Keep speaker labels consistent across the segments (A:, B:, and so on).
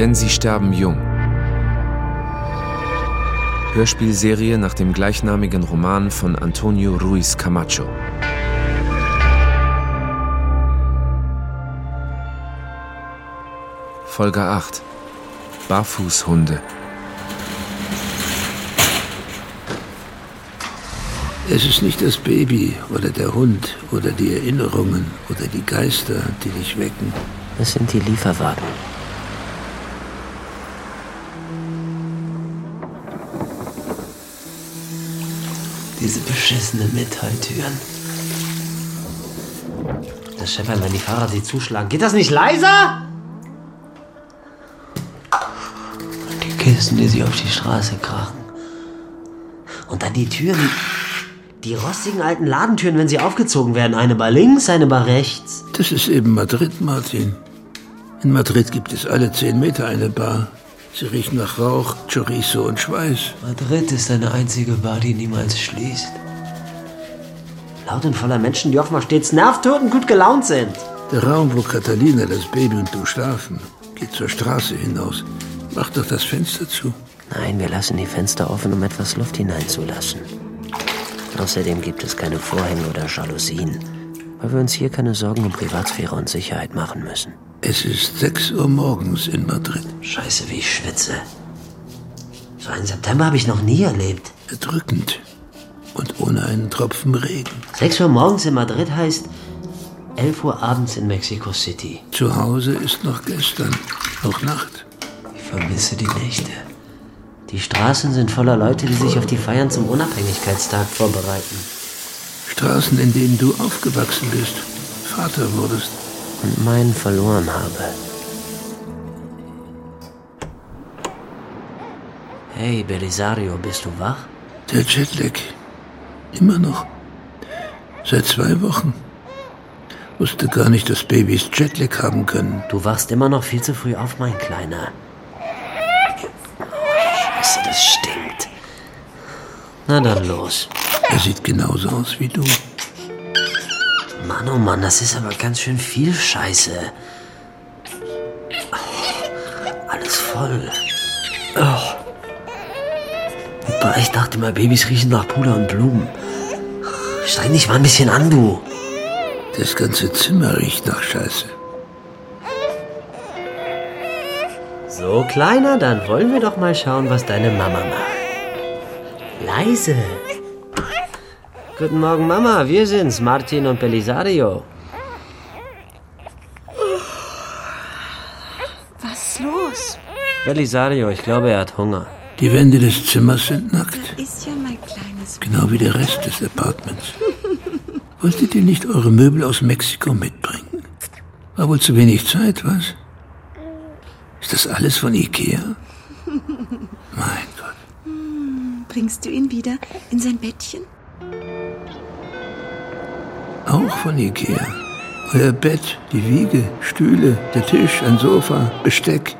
A: Denn sie sterben jung. Hörspielserie nach dem gleichnamigen Roman von Antonio Ruiz Camacho. Folge 8 Barfußhunde
B: Es ist nicht das Baby oder der Hund oder die Erinnerungen oder die Geister, die dich wecken.
C: Es sind die Lieferwagen. Diese beschissenen Metalltüren. Das scheppert, wenn die Fahrer sie zuschlagen. Geht das nicht leiser? Und die Kisten, die sie auf die Straße krachen. Und dann die Türen. Die rostigen alten Ladentüren, wenn sie aufgezogen werden. Eine bei links, eine bei rechts.
B: Das ist eben Madrid, Martin. In Madrid gibt es alle zehn Meter eine Bar. Sie riechen nach Rauch, Chorizo und Schweiß.
C: Madrid ist eine einzige Bar, die niemals schließt. Laut und voller Menschen, die offenbar stets nervtötend und gut gelaunt sind.
B: Der Raum, wo Catalina, das Baby und du schlafen, geht zur Straße hinaus. Mach doch das Fenster zu.
C: Nein, wir lassen die Fenster offen, um etwas Luft hineinzulassen. Außerdem gibt es keine Vorhänge oder Jalousien, weil wir uns hier keine Sorgen um Privatsphäre und Sicherheit machen müssen.
B: Es ist 6 Uhr morgens in Madrid.
C: Scheiße, wie ich schwitze. So einen September habe ich noch nie erlebt.
B: Erdrückend. Und ohne einen Tropfen Regen.
C: 6 Uhr morgens in Madrid heißt 11 Uhr abends in Mexico City.
B: Zu Hause ist noch gestern, noch Nacht.
C: Ich vermisse die Nächte. Die Straßen sind voller Leute, die sich auf die Feiern zum Unabhängigkeitstag vorbereiten.
B: Straßen, in denen du aufgewachsen bist, Vater wurdest.
C: Und meinen verloren habe. Hey, Belisario, bist du wach?
B: Der Jetlag. Immer noch. Seit zwei Wochen. Wusste gar nicht, dass Babys Jetlag haben können.
C: Du wachst immer noch viel zu früh auf, mein Kleiner. Scheiße, das stinkt. Na dann los.
B: Er sieht genauso aus wie du.
C: Mann, oh Mann, das ist aber ganz schön viel Scheiße. Oh, alles voll. Oh. Ich dachte mal, Babys riechen nach Puder und Blumen. Streng dich mal ein bisschen an, du.
B: Das ganze Zimmer riecht nach Scheiße.
C: So, Kleiner, dann wollen wir doch mal schauen, was deine Mama macht. Leise. Guten Morgen, Mama. Wir sind's, Martin und Belisario.
D: Was ist los?
C: Belisario, ich glaube, er hat Hunger.
B: Die Wände des Zimmers sind nackt.
D: Ist ja mein kleines
B: Genau wie der Rest des Apartments. Wolltet ihr nicht eure Möbel aus Mexiko mitbringen? War wohl zu wenig Zeit, was? Ist das alles von Ikea? Mein Gott.
D: Bringst du ihn wieder in sein Bettchen?
B: Auch von Ikea. Euer Bett, die Wiege, Stühle, der Tisch, ein Sofa, Besteck,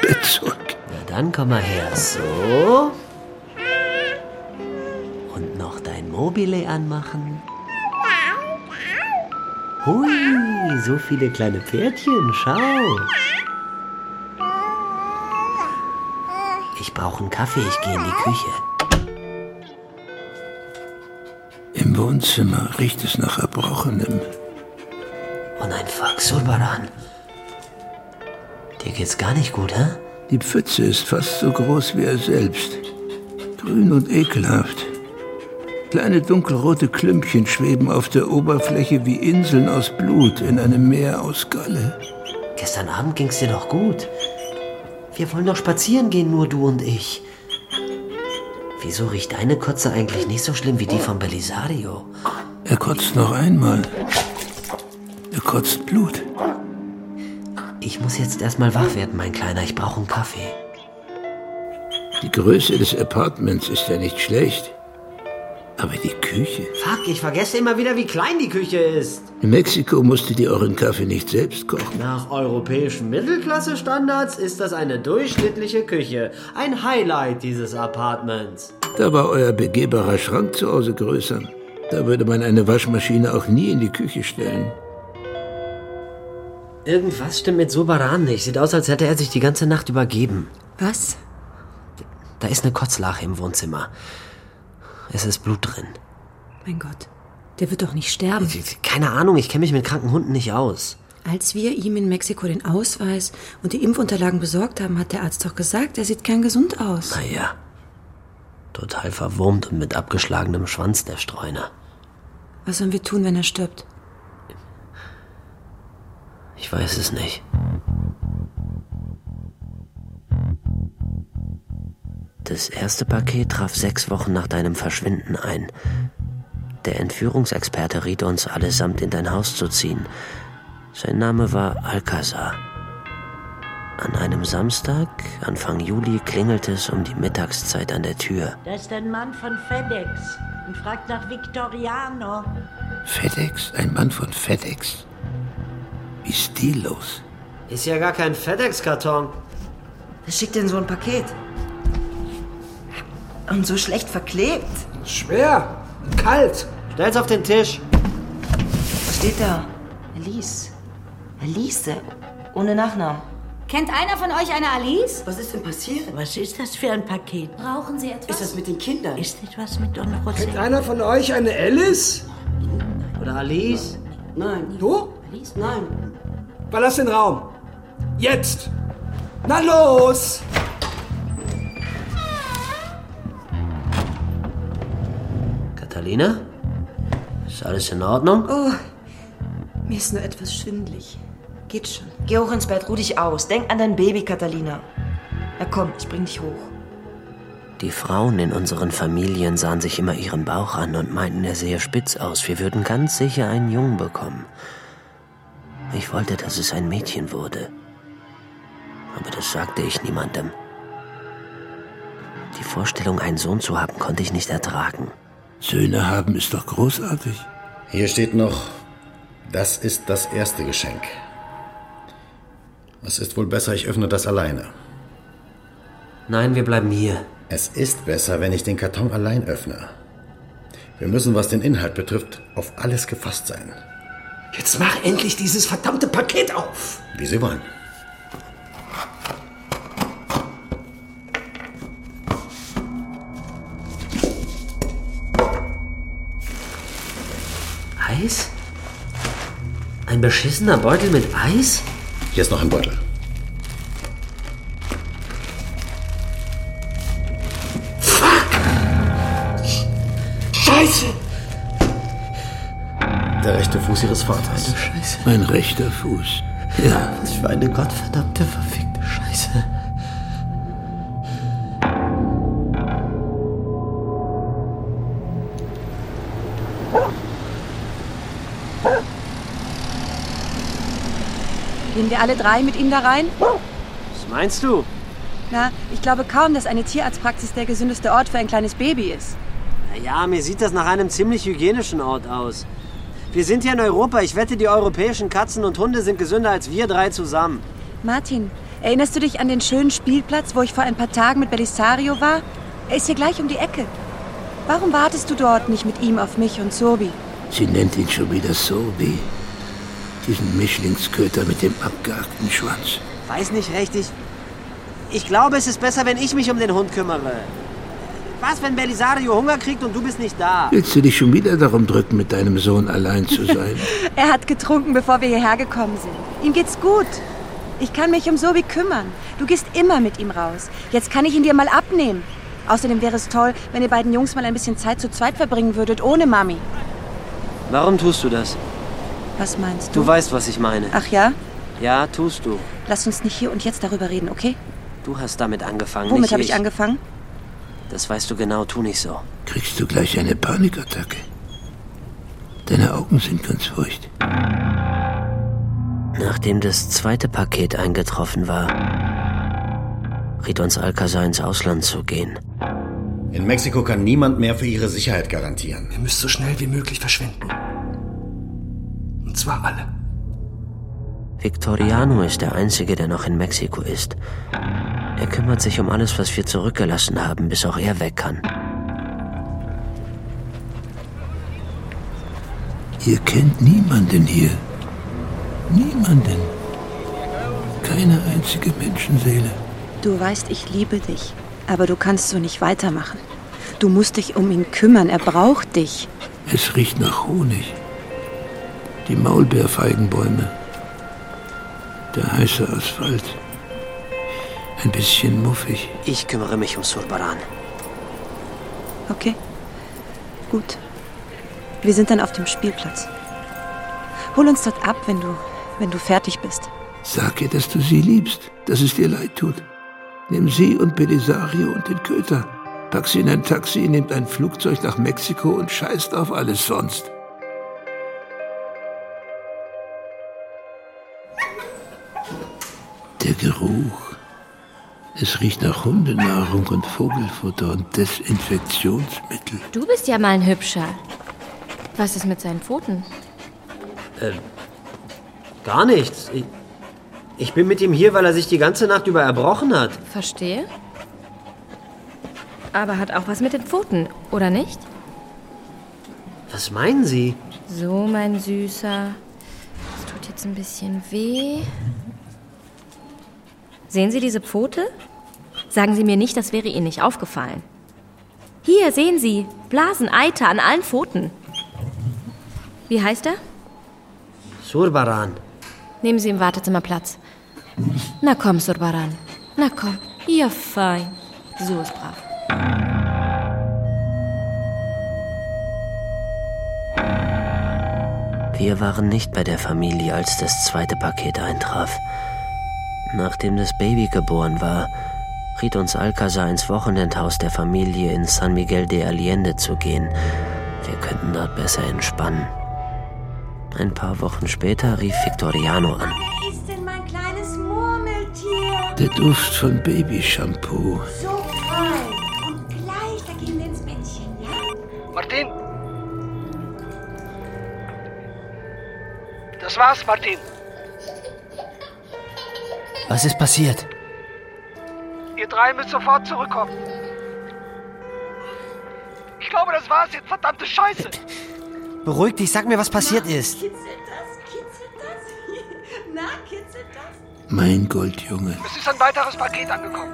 B: Bettzeug.
C: Na dann komm mal her. So. Und noch dein Mobile anmachen. Hui, so viele kleine Pferdchen. Schau. Ich brauche einen Kaffee. Ich gehe in die Küche.
B: Wohnzimmer riecht es nach Erbrochenem.
C: Und ein Fuck, Sulbaran. Dir geht's gar nicht gut, hä?
B: Die Pfütze ist fast so groß wie er selbst. Grün und ekelhaft. Kleine dunkelrote Klümpchen schweben auf der Oberfläche wie Inseln aus Blut in einem Meer aus Galle.
C: Gestern Abend ging's dir doch gut. Wir wollen doch spazieren gehen, nur du und ich. Wieso riecht deine Kotze eigentlich nicht so schlimm wie die von Belisario?
B: Er kotzt noch einmal. Er kotzt Blut.
C: Ich muss jetzt erstmal wach werden, mein Kleiner. Ich brauche einen Kaffee.
B: Die Größe des Apartments ist ja nicht schlecht. Aber die Küche.
C: Fuck, ich vergesse immer wieder, wie klein die Küche ist.
B: In Mexiko musstet ihr euren Kaffee nicht selbst kochen.
C: Nach europäischen Mittelklasse-Standards ist das eine durchschnittliche Küche. Ein Highlight dieses Apartments.
B: Da war euer begehbarer Schrank zu Hause größer. Da würde man eine Waschmaschine auch nie in die Küche stellen.
C: Irgendwas stimmt mit Sobaran nicht. Sieht aus, als hätte er sich die ganze Nacht übergeben.
D: Was?
C: Da ist eine Kotzlache im Wohnzimmer. Es ist Blut drin.
D: Mein Gott, der wird doch nicht sterben.
C: Keine Ahnung, ich kenne mich mit kranken Hunden nicht aus.
D: Als wir ihm in Mexiko den Ausweis und die Impfunterlagen besorgt haben, hat der Arzt doch gesagt, er sieht gern gesund aus.
C: Naja. Total verwurmt und mit abgeschlagenem Schwanz, der Streuner.
D: Was sollen wir tun, wenn er stirbt?
C: Ich weiß es nicht. Das erste Paket traf sechs Wochen nach deinem Verschwinden ein. Der Entführungsexperte riet uns, allesamt in dein Haus zu ziehen. Sein Name war Alcazar. An einem Samstag, Anfang Juli, klingelte es um die Mittagszeit an der Tür.
E: Da ist ein Mann von FedEx und fragt nach Victoriano.
B: FedEx? Ein Mann von FedEx? Wie stillos.
C: Ist ja gar kein FedEx-Karton. Wer schickt denn so ein Paket?
F: Und so schlecht verklebt.
G: Schwer. Kalt.
C: Stell's auf den Tisch.
F: Was steht da? Alice. Alice. Ohne Nachnamen.
H: Kennt einer von euch eine Alice?
F: Was ist denn passiert?
E: Was ist das für ein Paket?
H: Brauchen Sie etwas?
F: Ist das mit den Kindern?
E: Ist etwas mit Don José?
G: Kennt einer von euch eine Alice?
C: Oder Alice?
F: Nein.
G: Du?
F: Alice? Nein.
G: Verlass den Raum. Jetzt. Na los!
C: Catalina? Ist alles in Ordnung?
D: Oh, mir ist nur etwas schwindlig. Geht schon.
F: Geh hoch ins Bett, ruh dich aus. Denk an dein Baby, Catalina. Na komm, ich bring dich hoch.
C: Die Frauen in unseren Familien sahen sich immer ihren Bauch an und meinten, er sehe spitz aus. Wir würden ganz sicher einen Jungen bekommen. Ich wollte, dass es ein Mädchen wurde. Aber das sagte ich niemandem. Die Vorstellung, einen Sohn zu haben, konnte ich nicht ertragen.
B: Söhne haben ist doch großartig.
I: Hier steht noch, das ist das erste Geschenk. Es ist wohl besser, ich öffne das alleine.
C: Nein, wir bleiben hier.
I: Es ist besser, wenn ich den Karton allein öffne. Wir müssen, was den Inhalt betrifft, auf alles gefasst sein.
G: Jetzt mach endlich dieses verdammte Paket auf.
I: Wie Sie wollen.
C: Ein beschissener Beutel mit Eis?
I: Hier ist noch ein Beutel.
G: Scheiße!
I: Der rechte Fuß Ihres Vaters.
C: Scheiße.
B: Mein rechter Fuß. Ja,
C: Was für eine gottverdammte, verfickte
D: wir alle drei mit ihm da rein?
C: Was meinst du?
D: Na, ich glaube kaum, dass eine Tierarztpraxis der gesündeste Ort für ein kleines Baby ist.
C: Ja, mir sieht das nach einem ziemlich hygienischen Ort aus. Wir sind hier in Europa. Ich wette, die europäischen Katzen und Hunde sind gesünder als wir drei zusammen.
D: Martin, erinnerst du dich an den schönen Spielplatz, wo ich vor ein paar Tagen mit Belisario war? Er ist hier gleich um die Ecke. Warum wartest du dort nicht mit ihm auf mich und Sobi?
B: sie nennt ihn schon wieder Sobi. Diesen Mischlingsköter mit dem abgehackten Schwanz.
C: Weiß nicht recht, ich... Ich glaube, es ist besser, wenn ich mich um den Hund kümmere. Was, wenn Belisario Hunger kriegt und du bist nicht da?
B: Willst du dich schon wieder darum drücken, mit deinem Sohn allein zu sein?
D: Er hat getrunken, bevor wir hierher gekommen sind. Ihm geht's gut. Ich kann mich um Sobi kümmern. Du gehst immer mit ihm raus. Jetzt kann ich ihn dir mal abnehmen. Außerdem wäre es toll, wenn ihr beiden Jungs mal ein bisschen Zeit zu zweit verbringen würdet, ohne Mami.
C: Warum tust du das?
D: Was meinst du?
C: Du weißt, was ich meine.
D: Ach ja?
C: Ja, tust du.
D: Lass uns nicht hier und jetzt darüber reden, okay?
C: Du hast damit angefangen.
D: Womit habe ich angefangen?
C: Das weißt du genau, tu nicht so.
B: Kriegst du gleich eine Panikattacke? Deine Augen sind ganz feucht.
C: Nachdem das zweite Paket eingetroffen war, riet uns Alcazar ins Ausland zu gehen.
I: In Mexiko kann niemand mehr für Ihre Sicherheit garantieren.
G: Ihr müsst so schnell wie möglich verschwinden. Und zwar alle.
C: Victoriano ist der Einzige, der noch in Mexiko ist. Er kümmert sich um alles, was wir zurückgelassen haben, bis auch er weg kann.
B: Ihr kennt niemanden hier. Niemanden. keine einzige Menschenseele.
D: Du weißt, ich liebe dich. Aber du kannst so nicht weitermachen. Du musst dich um ihn kümmern. Er braucht dich.
B: Es riecht nach Honig. Die Maulbeerfeigenbäume. Der heiße Asphalt. Ein bisschen muffig.
C: Ich kümmere mich um Surbaran.
D: Okay. Gut. Wir sind dann auf dem Spielplatz. Hol uns dort ab, wenn du, wenn du fertig bist.
B: Sag ihr, dass du sie liebst, dass es dir leid tut. Nimm sie und Belisario und den Köter. Pack sie in ein Taxi, nehmt ein Flugzeug nach Mexiko und scheißt auf alles sonst. Geruch. Es riecht nach Hundenahrung und Vogelfutter und Desinfektionsmittel.
J: Du bist ja mal ein Hübscher. Was ist mit seinen Pfoten?
K: Äh, gar nichts. Ich, ich bin mit ihm hier, weil er sich die ganze Nacht über erbrochen hat.
J: Verstehe. Aber hat auch was mit den Pfoten, oder nicht?
K: Was meinen Sie?
J: So, mein Süßer. Es tut jetzt ein bisschen weh. Sehen Sie diese Pfote? Sagen Sie mir nicht, das wäre Ihnen nicht aufgefallen. Hier, sehen Sie. Blasen, Eiter an allen Pfoten. Wie heißt er?
K: Surbaran.
J: Nehmen Sie im Wartezimmer Platz. Na komm, Surbaran. Na komm. Ja, fein. So ist brav.
C: Wir waren nicht bei der Familie, als das zweite Paket eintraf. Nachdem das Baby geboren war, riet uns Alcazar ins Wochenendhaus der Familie in San Miguel de Allende zu gehen. Wir könnten dort besser entspannen. Ein paar Wochen später rief Victoriano an.
E: Wer ist denn mein kleines Murmeltier?
B: Der Duft von Babyshampoo.
E: So fein. Und gleich, da gehen wir ins Bettchen, ja?
G: Martin! Das war's, Martin.
K: Was ist passiert?
G: Ihr drei müsst sofort zurückkommen. Ich glaube, das war's jetzt. Verdammte Scheiße.
K: Beruhig dich, sag mir, was passiert ist.
E: Kitzelt das? Kitzelt das? Na, kitzelt das?
B: Mein Goldjunge.
G: Es ist ein weiteres Paket angekommen.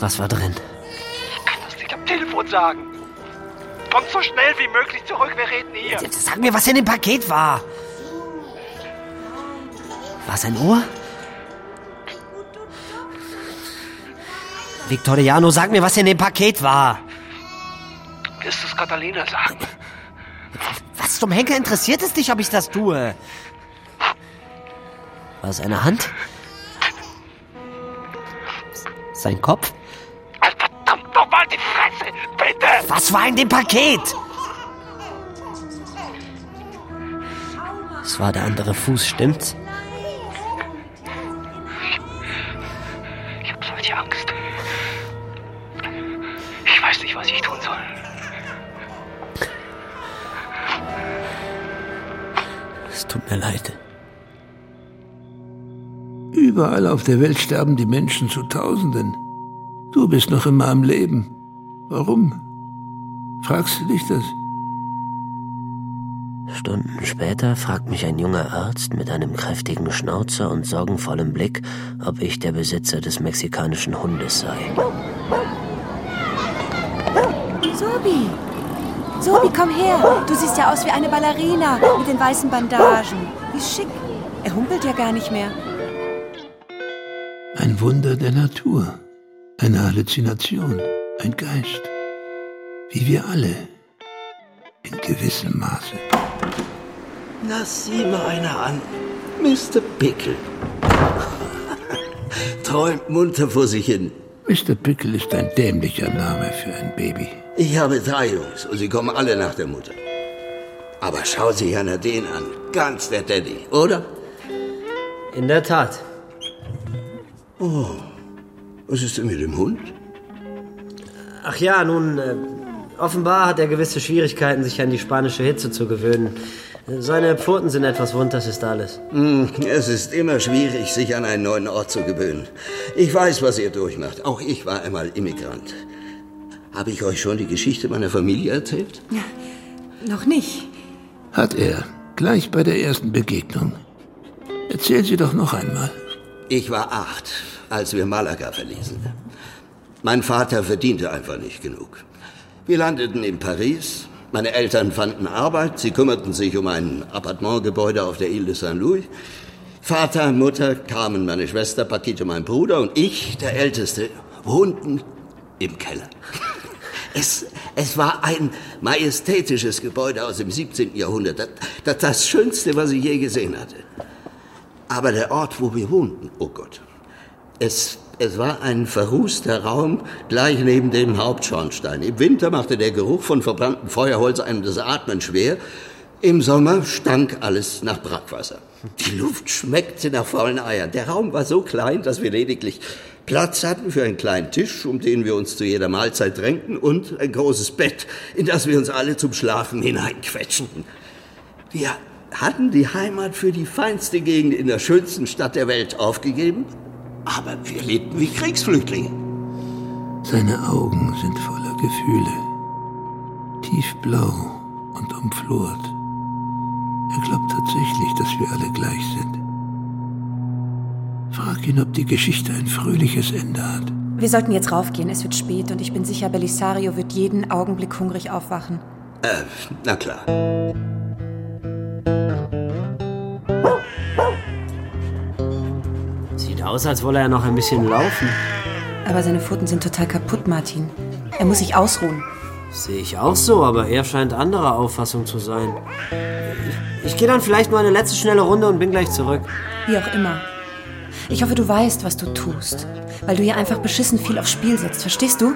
K: Was war drin?
G: Ich kann das nicht am Telefon sagen. Kommt so schnell wie möglich zurück. Wir reden hier.
K: Sag mir, was in dem Paket war. War es ein Ohr? Victoriano, sag mir, was in dem Paket war.
G: Wirst es Catalina sagen?
K: Was zum Henker interessiert es dich, ob ich das tue? War es eine Hand? Sein Kopf?
G: Verdammt nochmal die Fresse, bitte!
K: Was war in dem Paket? Es war der andere Fuß, stimmt's?
B: Überall auf der Welt sterben die Menschen zu Tausenden. Du bist noch immer am Leben. Warum? Fragst du dich das?
C: Stunden später fragt mich ein junger Arzt mit einem kräftigen Schnauzer und sorgenvollem Blick, ob ich der Besitzer des mexikanischen Hundes sei.
D: Sobi! Sobi, komm her! Du siehst ja aus wie eine Ballerina mit den weißen Bandagen. Wie schick. Er humpelt ja gar nicht mehr.
B: Ein Wunder der Natur. Eine Halluzination. Ein Geist. Wie wir alle. In gewissem Maße.
L: Lass sie mal einer an. Mr. Pickle. Träumt munter vor sich hin.
B: Mr. Pickle ist ein dämlicher Name für ein Baby.
L: Ich habe drei Jungs und sie kommen alle nach der Mutter. Aber schau sich einer den an. Ganz der Daddy, oder?
K: In der Tat.
L: Oh, was ist denn mit dem Hund?
K: Ach ja, nun, äh, offenbar hat er gewisse Schwierigkeiten, sich an die spanische Hitze zu gewöhnen. Seine Pfoten sind etwas wund, das ist alles.
L: Hm, Es ist immer schwierig, sich an einen neuen Ort zu gewöhnen. Ich weiß, was ihr durchmacht. Auch ich war einmal Immigrant. Habe ich euch schon die Geschichte meiner Familie erzählt?
D: Noch nicht.
B: Hat er. Gleich bei der ersten Begegnung. Erzählen Sie doch noch einmal.
L: Ich war acht, als wir Malaga verließen. Mein Vater verdiente einfach nicht genug. Wir landeten in Paris. Meine Eltern fanden Arbeit. Sie kümmerten sich um ein Appartementgebäude auf der Ile de Saint-Louis. Vater, Mutter, Carmen, meine Schwester, Paquito, mein Bruder und ich, der Älteste, wohnten im Keller. Es, es war ein majestätisches Gebäude aus dem 17. Jahrhundert. Das, das Schönste, was ich je gesehen hatte. Aber der Ort, wo wir wohnten, oh Gott, es, es war ein verrußter Raum gleich neben dem Hauptschornstein. Im Winter machte der Geruch von verbranntem Feuerholz einem das Atmen schwer. Im Sommer stank alles nach Brackwasser. Die Luft schmeckte nach faulen Eiern. Der Raum war so klein, dass wir lediglich Platz hatten für einen kleinen Tisch, um den wir uns zu jeder Mahlzeit drängten, und ein großes Bett, in das wir uns alle zum Schlafen hineinquetschenten. Wir hatten die Heimat für die feinste Gegend in der schönsten Stadt der Welt aufgegeben, aber wir lebten wie Kriegsflüchtlinge.
B: Seine Augen sind voller Gefühle, tiefblau und umflort. Er glaubt tatsächlich, dass wir alle gleich sind. Frag ihn, ob die Geschichte ein fröhliches Ende hat.
D: Wir sollten jetzt raufgehen. Es wird spät und ich bin sicher, Belisario wird jeden Augenblick hungrig aufwachen.
L: Äh, na klar.
K: Aus, als wolle er noch ein bisschen laufen.
D: Aber seine Pfoten sind total kaputt, Martin. Er muss sich ausruhen.
K: Sehe ich auch so, aber er scheint anderer Auffassung zu sein. Ich, ich gehe dann vielleicht mal eine letzte schnelle Runde und bin gleich zurück.
D: Wie auch immer. Ich hoffe, du weißt, was du tust. Weil du hier einfach beschissen viel aufs Spiel setzt. Verstehst du?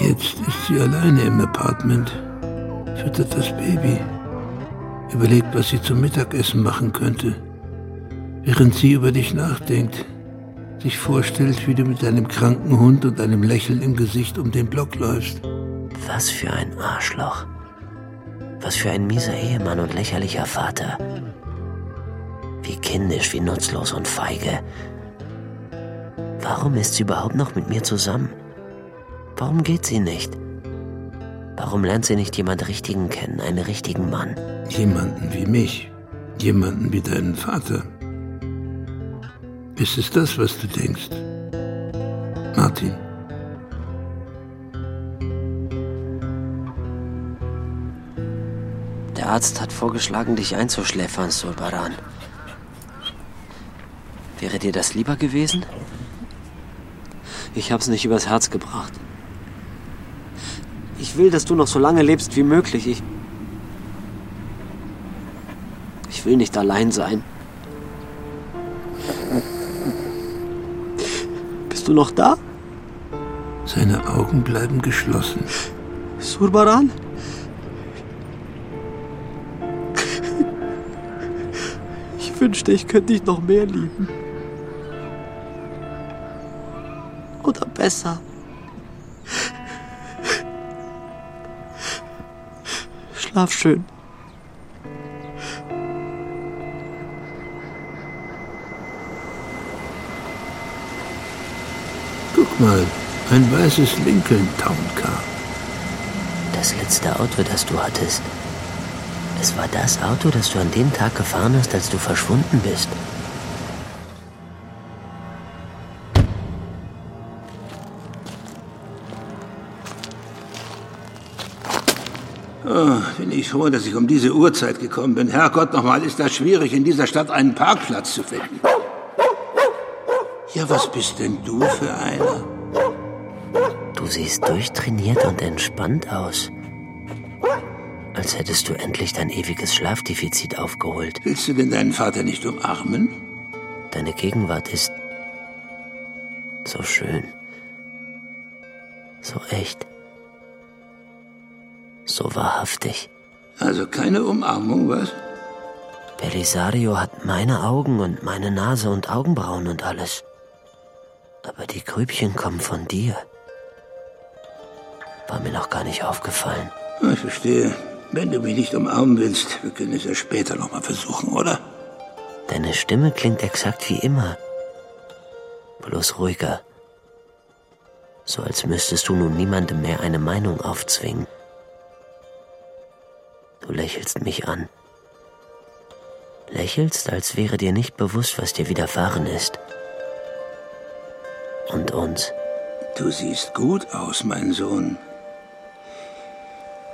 B: Jetzt ist sie alleine im Apartment. Füttert das Baby. Überlegt, was sie zum Mittagessen machen könnte. Während sie über dich nachdenkt. Sich vorstellt, wie du mit deinem kranken Hund und einem Lächeln im Gesicht um den Block läufst.
C: Was für ein Arschloch. Was für ein mieser Ehemann und lächerlicher Vater. Wie kindisch, wie nutzlos und feige. Warum ist sie überhaupt noch mit mir zusammen? Warum geht sie nicht? Warum lernt sie nicht jemand Richtigen kennen, einen richtigen Mann?
B: Jemanden wie mich. Jemanden wie deinen Vater. Ist es das, was du denkst? Martin.
C: Der Arzt hat vorgeschlagen, dich einzuschläfern, Sulbaran. Wäre dir das lieber gewesen?
K: Ich hab's nicht übers Herz gebracht. Ich will, dass du noch so lange lebst wie möglich. Ich. Ich will nicht allein sein. Bist du noch da?
B: Seine Augen bleiben geschlossen.
K: Surbaran? Ich wünschte, ich könnte dich noch mehr lieben. Oder besser. Schlaf schön.
B: Guck mal, ein weißes Lincoln Town Car.
C: Das letzte Auto, das du hattest. Es war das Auto, das du an dem Tag gefahren hast, als du verschwunden bist.
B: Oh, bin ich froh, dass ich um diese Uhrzeit gekommen bin. Herrgott, nochmal ist das schwierig, in dieser Stadt einen Parkplatz zu finden. Ja, was bist denn du für einer?
C: Du siehst durchtrainiert und entspannt aus. Als hättest du endlich dein ewiges Schlafdefizit aufgeholt.
B: Willst du denn deinen Vater nicht umarmen?
C: Deine Gegenwart ist so schön. So echt. So wahrhaftig.
B: Also keine Umarmung, was?
C: Belisario hat meine Augen und meine Nase und Augenbrauen und alles. Aber die Grübchen kommen von dir. War mir noch gar nicht aufgefallen.
B: Ich verstehe. Wenn du mich nicht umarmen willst, wir können es ja später noch mal versuchen, oder?
C: Deine Stimme klingt exakt wie immer. Bloß ruhiger. So als müsstest du nun niemandem mehr eine Meinung aufzwingen. Du lächelst mich an. Lächelst, als wäre dir nicht bewusst, was dir widerfahren ist. Und uns.
B: Du siehst gut aus, mein Sohn.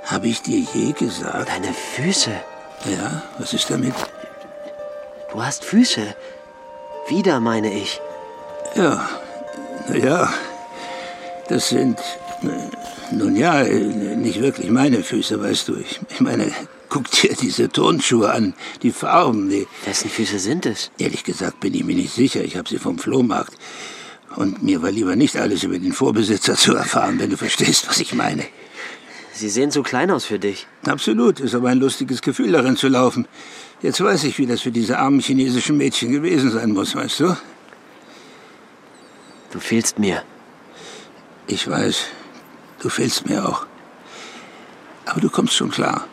B: Habe ich dir je gesagt?
C: Deine Füße.
B: Ja, was ist damit?
C: Du hast Füße. Wieder, meine ich.
B: Ja, ja. Das sind, nun ja, nicht wirklich meine Füße, weißt du. Ich, ich meine, guck dir diese Turnschuhe an, die Farben, die...
C: Wessen Füße sind es?
B: Ehrlich gesagt bin ich mir nicht sicher. Ich habe sie vom Flohmarkt. Und mir war lieber nicht alles über den Vorbesitzer zu erfahren, wenn du verstehst, was ich meine.
C: Sie sehen zu klein aus für dich.
B: Absolut, ist aber ein lustiges Gefühl, darin zu laufen. Jetzt weiß ich, wie das für diese armen chinesischen Mädchen gewesen sein muss, weißt du?
C: Du fehlst mir.
B: Ich weiß, du fehlst mir auch. Aber du kommst schon klar.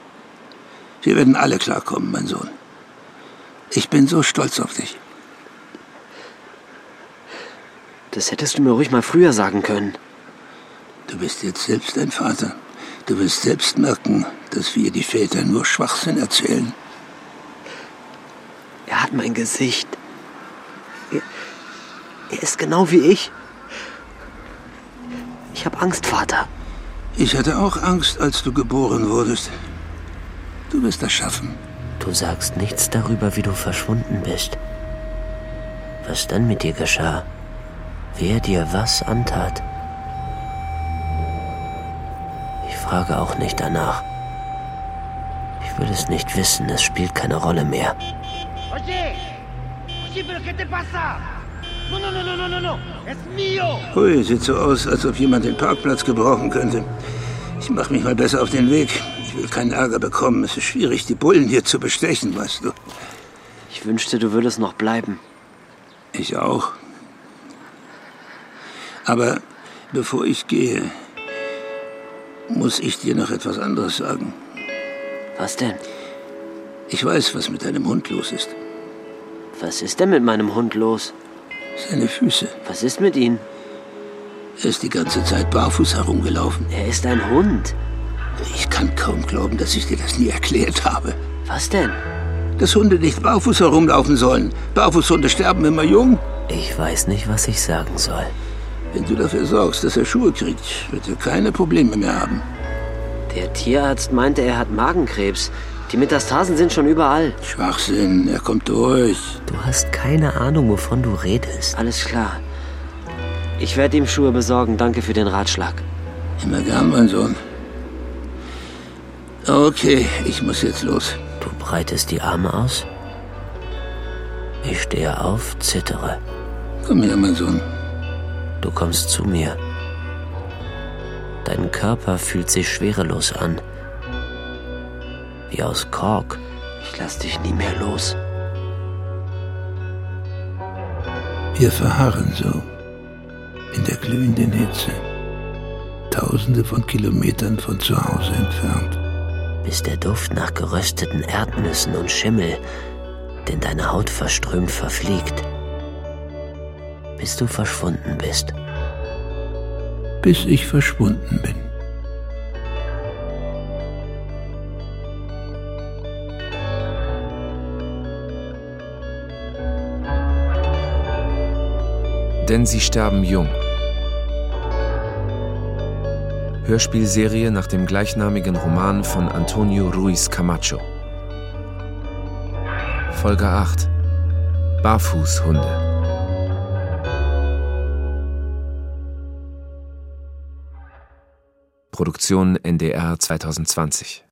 B: Wir werden alle klarkommen, mein Sohn. Ich bin so stolz auf dich.
C: Das hättest du mir ruhig mal früher sagen können.
B: Du bist jetzt selbst ein Vater. Du wirst selbst merken, dass wir die Väter nur Schwachsinn erzählen.
C: Er hat mein Gesicht. Er, er ist genau wie ich. Ich habe Angst, Vater.
B: Ich hatte auch Angst, als du geboren wurdest. Du wirst das schaffen.
C: Du sagst nichts darüber, wie du verschwunden bist. Was dann mit dir geschah? Wer dir was antat? Ich frage auch nicht danach. Ich will es nicht wissen, es spielt keine Rolle mehr.
B: Hui, sieht so aus, als ob jemand den Parkplatz gebrauchen könnte. Ich mach mich mal besser auf den Weg. Ich will keinen Ärger bekommen. Es ist schwierig, die Bullen hier zu bestechen, weißt du.
C: Ich wünschte, du würdest noch bleiben.
B: Ich auch. Aber bevor ich gehe, muss ich dir noch etwas anderes sagen.
C: Was denn?
B: Ich weiß, was mit deinem Hund los ist.
C: Was ist denn mit meinem Hund los?
B: Seine Füße.
C: Was ist mit ihm?
B: Er ist die ganze Zeit barfuß herumgelaufen.
C: Er ist ein Hund.
B: Ich kann kaum glauben, dass ich dir das nie erklärt habe.
C: Was denn?
B: Dass Hunde nicht barfuß herumlaufen sollen. Barfußhunde sterben immer jung.
C: Ich weiß nicht, was ich sagen soll.
B: Wenn du dafür sorgst, dass er Schuhe kriegt, wird er keine Probleme mehr haben.
C: Der Tierarzt meinte, er hat Magenkrebs. Die Metastasen sind schon überall.
B: Schwachsinn, er kommt durch.
C: Du hast keine Ahnung, wovon du redest. Alles klar. Ich werde ihm Schuhe besorgen. Danke für den Ratschlag.
B: Immer gern, mein Sohn. Okay, ich muss jetzt los.
C: Du breitest die Arme aus? Ich stehe auf, zittere.
B: Komm her, mein Sohn.
C: Du kommst zu mir. Dein Körper fühlt sich schwerelos an. Wie aus Kork. Ich lass dich nie mehr los.
B: Wir verharren so. In der glühenden Hitze. Tausende von Kilometern von zu Hause entfernt.
C: Bis der Duft nach gerösteten Erdnüssen und Schimmel, den deine Haut verströmt, verfliegt. Bis du verschwunden bist.
B: Bis ich verschwunden bin.
A: Denn sie sterben jung. Hörspielserie nach dem gleichnamigen Roman von Antonio Ruiz Camacho. Folge 8 Barfußhunde. Produktion NDR 2020